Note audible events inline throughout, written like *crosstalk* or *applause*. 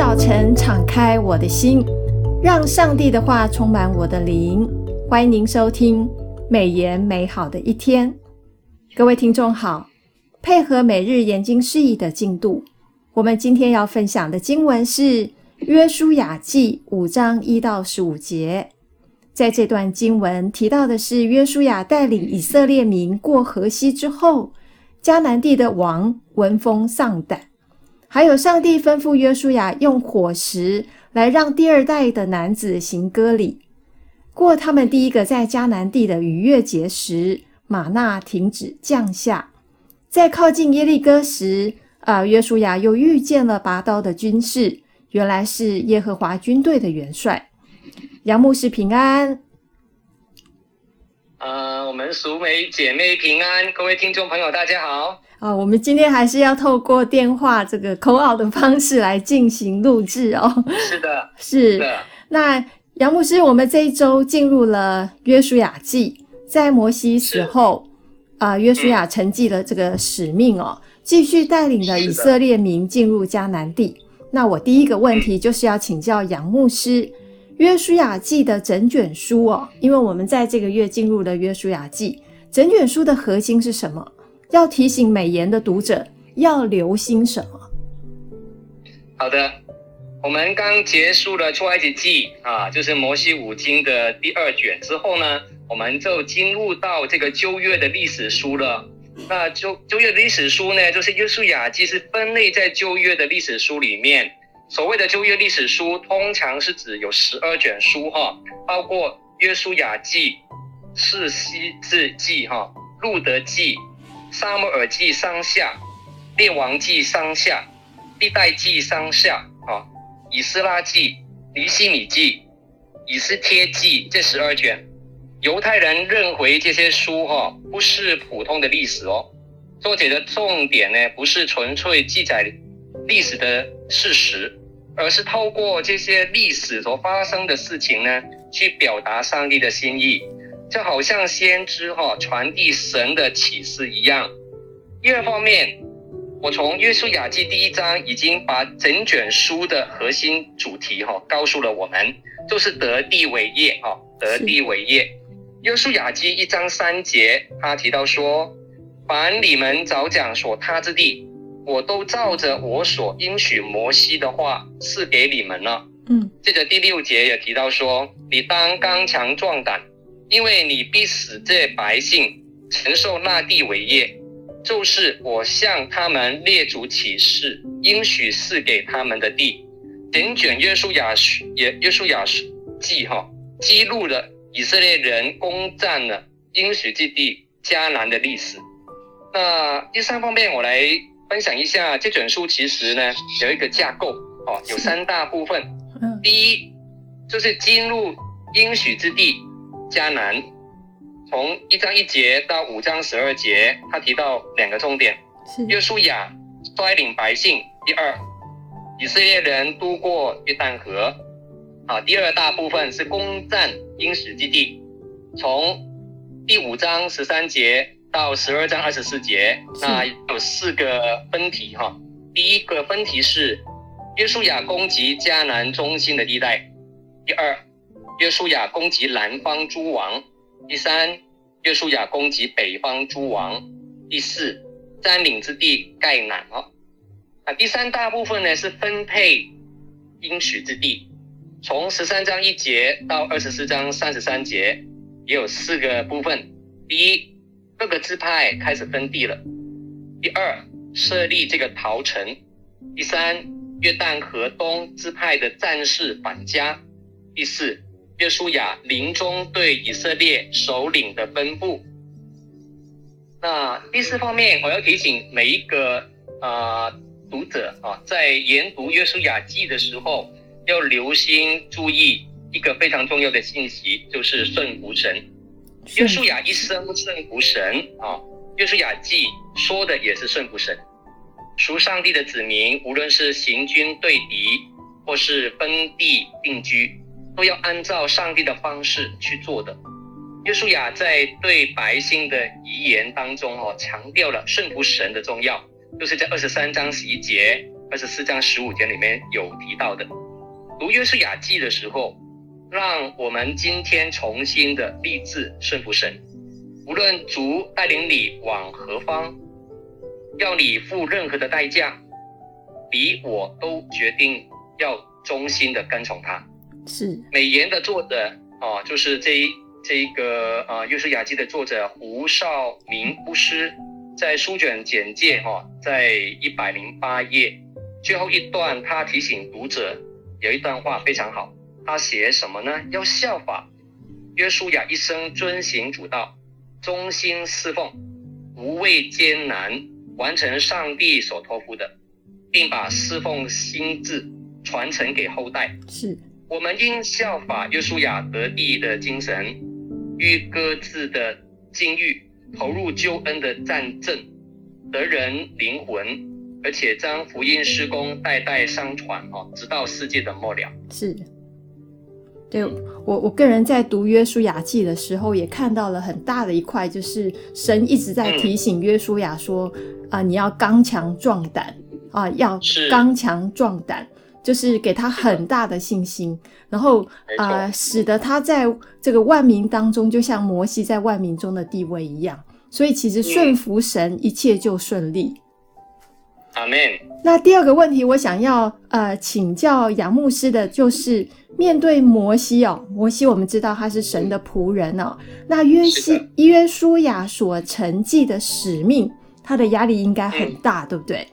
早晨敞开我的心，让上帝的话充满我的灵。欢迎您收听美言美好的一天。各位听众好，配合每日研经释义的进度，我们今天要分享的经文是《约书亚记》五章一到十五节。在这段经文提到的是约书亚带领以色列民过河西之后，迦南地的王闻风丧胆。还有，上帝吩咐约书亚用火石来让第二代的男子行割礼。过他们第一个在迦南地的逾越节时，吗哪停止降下。在靠近耶利哥时，啊，约书亚又遇见了拔刀的军士，原来是耶和华军队的元帅。杨牧师平安。呃，我们淑美姐妹平安，各位听众朋友大家好。啊，我们今天还是要透过电话这个 call out 的方式来进行录制哦。是的，*laughs* 是的。那杨牧师，我们这一周进入了约书亚记，在摩西死后，啊、呃，约书亚承继了这个使命哦，继续带领了以色列民进入迦南地。那我第一个问题就是要请教杨牧师，约书亚记的整卷书哦，因为我们在这个月进入了约书亚记，整卷书的核心是什么？要提醒美言的读者要留心什么？好的，我们刚结束了出埃及记啊，就是摩西五经的第二卷之后呢，我们就进入到这个旧约的历史书了。那旧旧约历史书呢，就是约书亚记是分类在旧约的历史书里面。所谓的旧约历史书，通常是指有十二卷书哈，包括约书亚记、士师记记哈、路德记。撒母耳记上下，列王记上下，历代记上下，啊，以斯拉记、尼希米记、以斯帖记这十二卷，犹太人认为这些书哈不是普通的历史哦，作者的重点呢不是纯粹记载历史的事实，而是透过这些历史所发生的事情呢，去表达上帝的心意。就好像先知哈传递神的启示一样。第二方面，我从约书亚记第一章已经把整卷书的核心主题哈告诉了我们，就是得地为业哈，得地为业。约书亚记一章三节，他提到说：“凡你们早讲所踏之地，我都照着我所应许摩西的话赐给你们了。”嗯，接着第六节也提到说：“你当刚强壮胆。”因为你必使这百姓承受那地为业，就是我向他们列祖起誓应许赐给他们的地。整卷约书亚也约书亚记哈，记录了以色列人攻占了应许之地迦南的历史。那第三方面，我来分享一下这卷书其实呢有一个架构哦，有三大部分。第一就是进入应许之地。迦南，从一章一节到五章十二节，他提到两个重点：约书亚率领百姓；第二，以色列人渡过约旦河。啊，第二大部分是攻占应许基地，从第五章十三节到十二章二十四节，那有四个分题哈。第一个分题是约书亚攻击迦南中心的地带；第二。约书亚攻击南方诸王，第三，约书亚攻击北方诸王，第四，占领之地盖南哦。啊，第三大部分呢是分配应许之地，从十三章一节到二十四章三十三节，也有四个部分。第一，各个支派开始分地了；第二，设立这个逃城；第三，约旦河东支派的战士返家；第四。约书亚临终对以色列首领的吩咐。那第四方面，我要提醒每一个啊、呃、读者啊，在研读约书亚记的时候，要留心注意一个非常重要的信息，就是顺服神。约书亚一生顺服神啊，约书亚记说的也是顺服神。属上帝的子民，无论是行军对敌，或是分地定居。都要按照上帝的方式去做的。约书亚在对百姓的遗言当中哦，强调了顺服神的重要，就是在二十三章十一节二十四章十五节里面有提到的。读约书亚记的时候，让我们今天重新的立志顺服神，无论主带领你往何方，要你付任何的代价，你我都决定要忠心的跟从他。是美颜的作者啊，就是这一这一个啊约书亚记的作者胡少明牧师，在书卷简介哈，在一百零八页最后一段，他提醒读者有一段话非常好，他写什么呢？要效法约书亚一生遵行主道，忠心侍奉，无畏艰难，完成上帝所托付的，并把侍奉心智传承给后代。是。我们应效法约书亚得地的精神，与各自的境遇投入救恩的战阵，得人灵魂，而且将福音施工代代相传哦，直到世界的末了。是，对我我个人在读约书亚记的时候，也看到了很大的一块，就是神一直在提醒约书亚说啊、嗯呃，你要刚强壮胆啊、呃，要刚强壮胆。就是给他很大的信心，然后啊、呃，使得他在这个万民当中，就像摩西在万民中的地位一样。所以其实顺服神，一切就顺利。阿门。那第二个问题，我想要呃请教杨牧师的，就是面对摩西哦，摩西我们知道他是神的仆人哦，那约西约书亚所承继的使命，他的压力应该很大，嗯、对不对？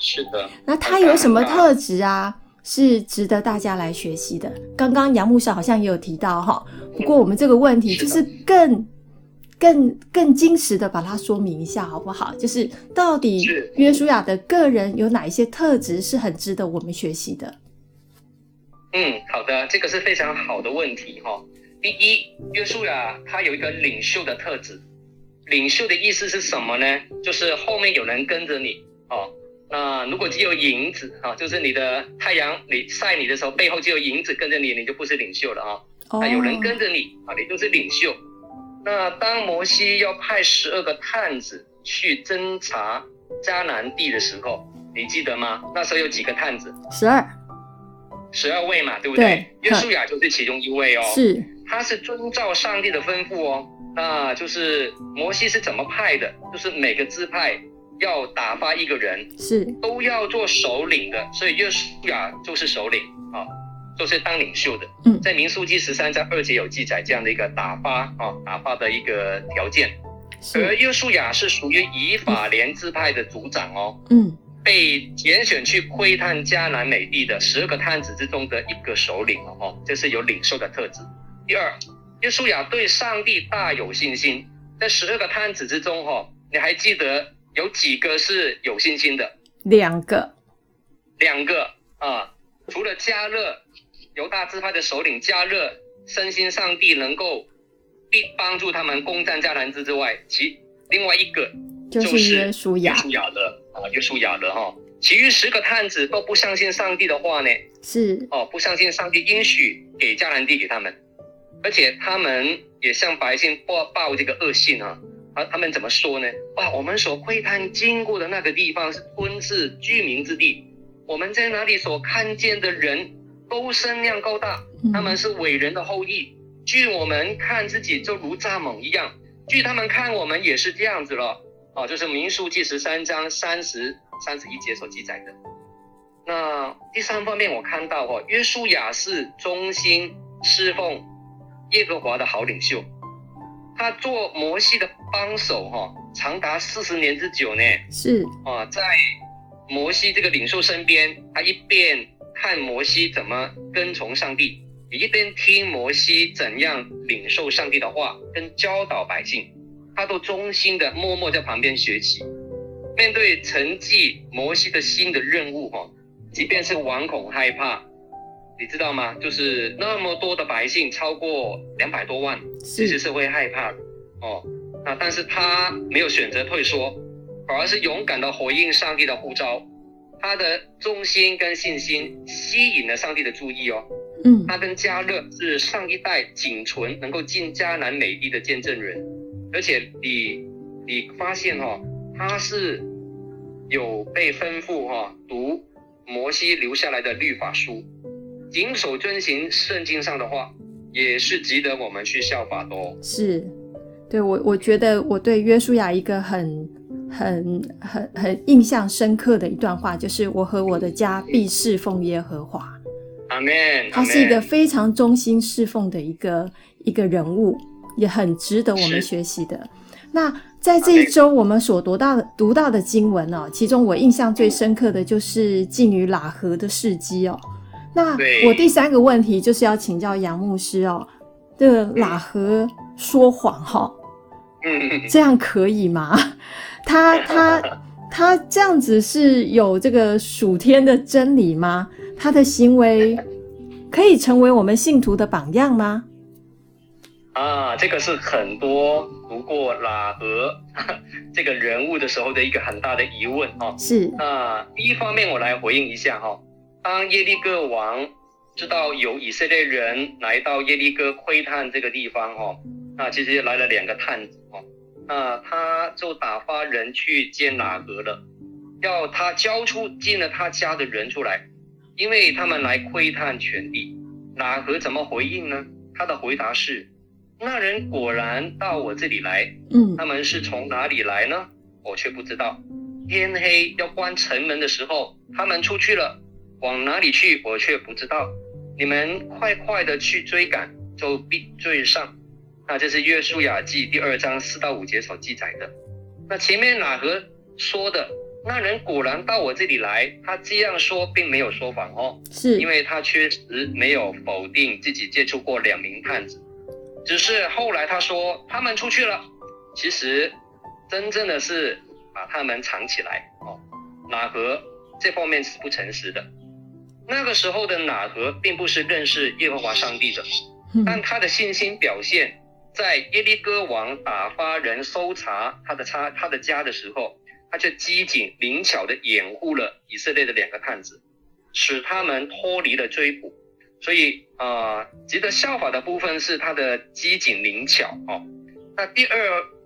是的。那他有什么特质啊？是值得大家来学习的。刚刚杨牧师好像也有提到哈，不过我们这个问题就是更、更、更精实的把它说明一下好不好？就是到底约书亚的个人有哪一些特质是很值得我们学习的？嗯，好的，这个是非常好的问题哈。第一，约书亚他有一个领袖的特质，领袖的意思是什么呢？就是后面有人跟着你哦。那如果只有影子啊，就是你的太阳你晒你的时候，背后就有影子跟着你，你就不是领袖了啊。啊，有人跟着你啊，你就是领袖。那当摩西要派十二个探子去侦查迦南地的时候，你记得吗？那时候有几个探子？十二，十二位嘛，对不对？对，约书亚就是其中一位哦。是，他是遵照上帝的吩咐哦。那就是摩西是怎么派的？就是每个支派。要打发一个人，是都要做首领的，所以约书亚就是首领啊，就是当领袖的。嗯，在民数记十三章二节有记载这样的一个打发啊，打发的一个条件。而约书亚是属于以法莲支派的族长哦，嗯，被拣选去窥探迦南美地的十二个探子之中的一个首领哦，这是有领袖的特质。第二，约书亚对上帝大有信心，在十二个探子之中哈，你还记得？有几个是有信心的？两个，两个啊！除了加勒，犹大支派的首领加勒，深信上帝能够必帮助他们攻占迦南地之外，其另外一个就是约书亚，约书亚的啊，约书亚的哈。其余十个探子都不相信上帝的话呢，是哦，不相信上帝应许给迦南地给他们，而且他们也向百姓报报这个恶信啊。啊，他们怎么说呢？哇，我们所窥探经过的那个地方是吞噬居民之地，我们在那里所看见的人都身量高大，他们是伟人的后裔。据我们看自己就如蚱蜢一样，据他们看我们也是这样子了。啊，就是民数记十三章三十、三十一节所记载的。那第三方面，我看到哦，约书亚是忠心侍奉耶和华的好领袖。他做摩西的帮手，哈，长达四十年之久呢。是啊，在摩西这个领袖身边，他一边看摩西怎么跟从上帝，也一边听摩西怎样领受上帝的话，跟教导百姓，他都忠心的默默在旁边学习。面对承继摩西的新的任务，哈，即便是惶恐害怕。你知道吗？就是那么多的百姓，超过两百多万，其实是会害怕的哦。那但是他没有选择退缩，反而是勇敢的回应上帝的呼召。他的忠心跟信心吸引了上帝的注意哦。嗯，他跟加勒是上一代仅存能够进迦南美地的见证人，而且你你发现哦，他是有被吩咐哈、哦、读。摩西留下来的律法书，谨守遵行圣经上的话，也是值得我们去效法的哦。是，对我我觉得我对约书亚一个很很很很印象深刻的一段话，就是我和我的家必侍奉耶和华。阿门。他是一个非常忠心侍奉的一个一个人物，也很值得我们学习的。那在这一周我们所读到的读到的经文哦，其中我印象最深刻的就是妓女喇合的事迹哦。那我第三个问题就是要请教杨牧师哦，这个喇合说谎哈，嗯，这样可以吗？*laughs* 他他他这样子是有这个属天的真理吗？他的行为可以成为我们信徒的榜样吗？啊，这个是很多读过喇合这个人物的时候的一个很大的疑问哦。是啊，第一方面我来回应一下哈。当耶利哥王知道有以色列人来到耶利哥窥探这个地方哦，那其实来了两个探子哦，那他就打发人去见拿俄了，要他交出进了他家的人出来，因为他们来窥探全地。喇合怎么回应呢？他的回答是。那人果然到我这里来，嗯，他们是从哪里来呢？我却不知道。天黑要关城门的时候，他们出去了，往哪里去？我却不知道。你们快快的去追赶，就必追上。那这是约书亚记第二章四到五节所记载的。那前面哪和说的，那人果然到我这里来，他这样说并没有说谎哦，是因为他确实没有否定自己接触过两名探子。只是后来他说他们出去了，其实真正的是把他们藏起来哦。哪和这方面是不诚实的。那个时候的喇合并不是认识耶和华上帝的，但他的信心表现在耶利哥王打发人搜查他的他他的家的时候，他就机警灵巧地掩护了以色列的两个探子，使他们脱离了追捕。所以啊、呃，值得效法的部分是他的机警灵巧哦。那第二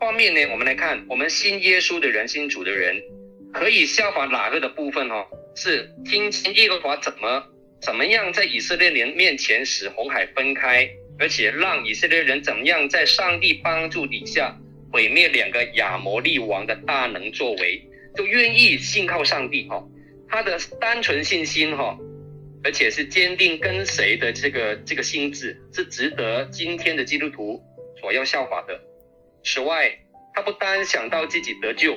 方面呢，我们来看我们信耶稣的人、信主的人，可以效法哪个的部分哦？是听见耶和华怎么怎么样在以色列人面前使红海分开，而且让以色列人怎么样在上帝帮助底下毁灭两个亚摩利王的大能作为，就愿意信靠上帝哈、哦。他的单纯信心哈、哦。而且是坚定跟随的这个这个心智，是值得今天的基督徒所要效法的。此外，他不单想到自己得救，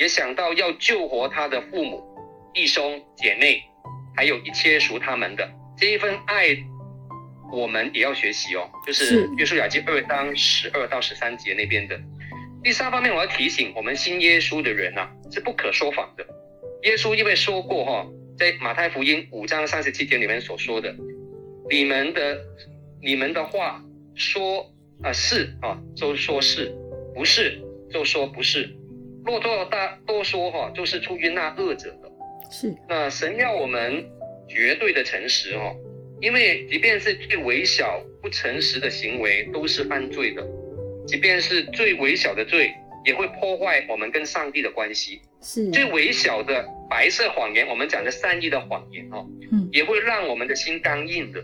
也想到要救活他的父母、弟兄姐妹，还有一切属他们的这一份爱，我们也要学习哦。就是约书亚记二章十二到十三节那边的。第三方面，我要提醒我们信耶稣的人呐、啊，是不可说谎的。耶稣因为说过哈、哦。在马太福音五章三十七节里面所说的，你们的你们的话说啊、呃、是啊，就说是，不是就说不是。若多大多说哈，就是出于那恶者的。是。那神要我们绝对的诚实哈，因为即便是最微小不诚实的行为都是犯罪的，即便是最微小的罪也会破坏我们跟上帝的关系。是。最微小的。白色谎言，我们讲的善意的谎言哦，嗯，也会让我们的心刚硬的，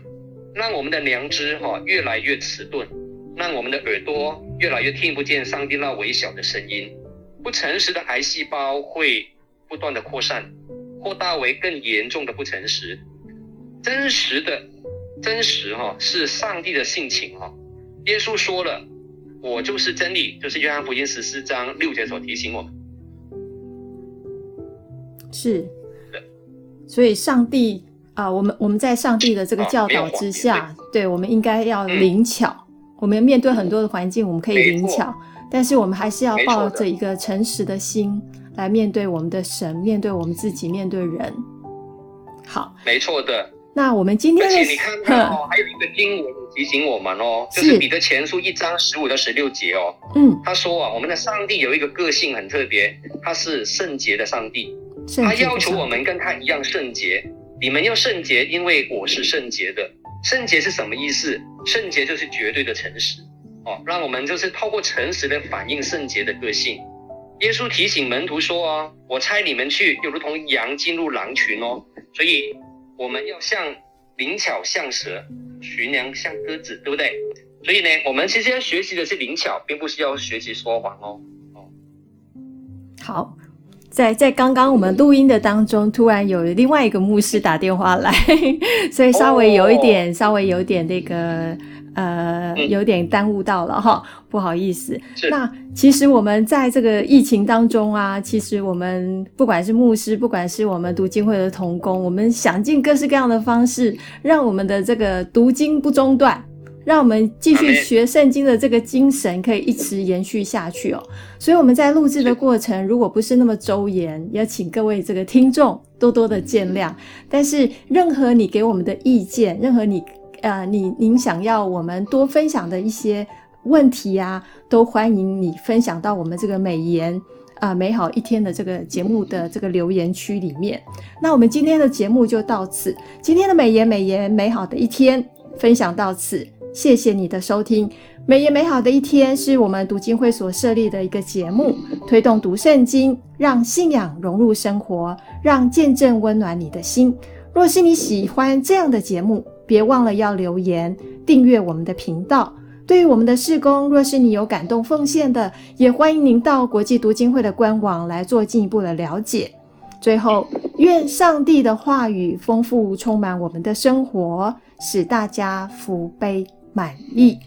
让我们的良知哈越来越迟钝，让我们的耳朵越来越听不见上帝那微小的声音。不诚实的癌细胞会不断的扩散，扩大为更严重的不诚实。真实的真实哈是上帝的性情哈。耶稣说了，我就是真理，就是约翰福音十四章六节所提醒我们。是，所以上帝啊、呃，我们我们在上帝的这个教导之下，对，我们应该要灵巧。嗯、我们面对很多的环境，我们可以灵巧，但是我们还是要抱着一个诚实的心来面对我们的神，面对我们自己，面对人。好，没错的。那我们今天的，而且你看看 *laughs* 哦，还有一个经文提醒我们哦，就是彼得前书一章十五到十六节哦。嗯，他说啊，我们的上帝有一个个性很特别，他是圣洁的上帝。他要求我们跟他一样圣洁，你们要圣洁，因为我是圣洁的。圣洁是什么意思？圣洁就是绝对的诚实哦，让我们就是透过诚实的反映圣洁的个性。耶稣提醒门徒说：“哦，我差你们去，就如同羊进入狼群哦。所以我们要像灵巧像蛇，寻良像鸽子，对不对？所以呢，我们其实要学习的是灵巧，并不是要学习说谎哦。哦，好。”在在刚刚我们录音的当中，突然有另外一个牧师打电话来，*laughs* 所以稍微有一点，oh. 稍微有点那个呃，有点耽误到了哈，不好意思。那其实我们在这个疫情当中啊，其实我们不管是牧师，不管是我们读经会的童工，我们想尽各式各样的方式，让我们的这个读经不中断。让我们继续学圣经的这个精神可以一直延续下去哦。所以我们在录制的过程，如果不是那么周延，也请各位这个听众多多的见谅。但是任何你给我们的意见，任何你呃你您想要我们多分享的一些问题啊，都欢迎你分享到我们这个美言啊、呃、美好一天的这个节目的这个留言区里面。那我们今天的节目就到此，今天的美言美言美好的一天分享到此。谢谢你的收听，美言美好的一天是我们读经会所设立的一个节目，推动读圣经，让信仰融入生活，让见证温暖你的心。若是你喜欢这样的节目，别忘了要留言订阅我们的频道。对于我们的事工，若是你有感动奉献的，也欢迎您到国际读经会的官网来做进一步的了解。最后，愿上帝的话语丰富充满我们的生活，使大家福杯满意。